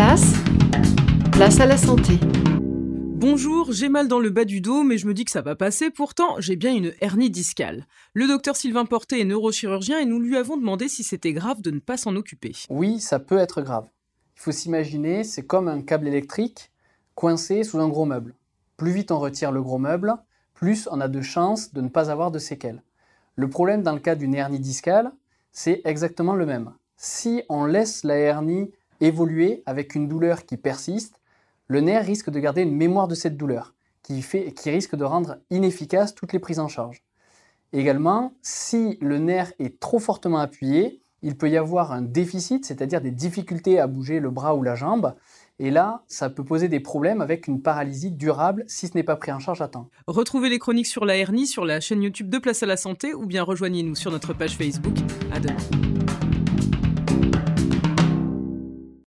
place, place à la santé. Bonjour, j'ai mal dans le bas du dos, mais je me dis que ça va passer. Pourtant, j'ai bien une hernie discale. Le docteur Sylvain Porté est neurochirurgien et nous lui avons demandé si c'était grave de ne pas s'en occuper. Oui, ça peut être grave. Il faut s'imaginer, c'est comme un câble électrique coincé sous un gros meuble. Plus vite on retire le gros meuble, plus on a de chances de ne pas avoir de séquelles. Le problème dans le cas d'une hernie discale, c'est exactement le même. Si on laisse la hernie évoluer avec une douleur qui persiste, le nerf risque de garder une mémoire de cette douleur, qui, fait, qui risque de rendre inefficaces toutes les prises en charge. Également, si le nerf est trop fortement appuyé, il peut y avoir un déficit, c'est-à-dire des difficultés à bouger le bras ou la jambe, et là, ça peut poser des problèmes avec une paralysie durable si ce n'est pas pris en charge à temps. Retrouvez les chroniques sur la hernie sur la chaîne YouTube de Place à la Santé ou bien rejoignez-nous sur notre page Facebook. À demain.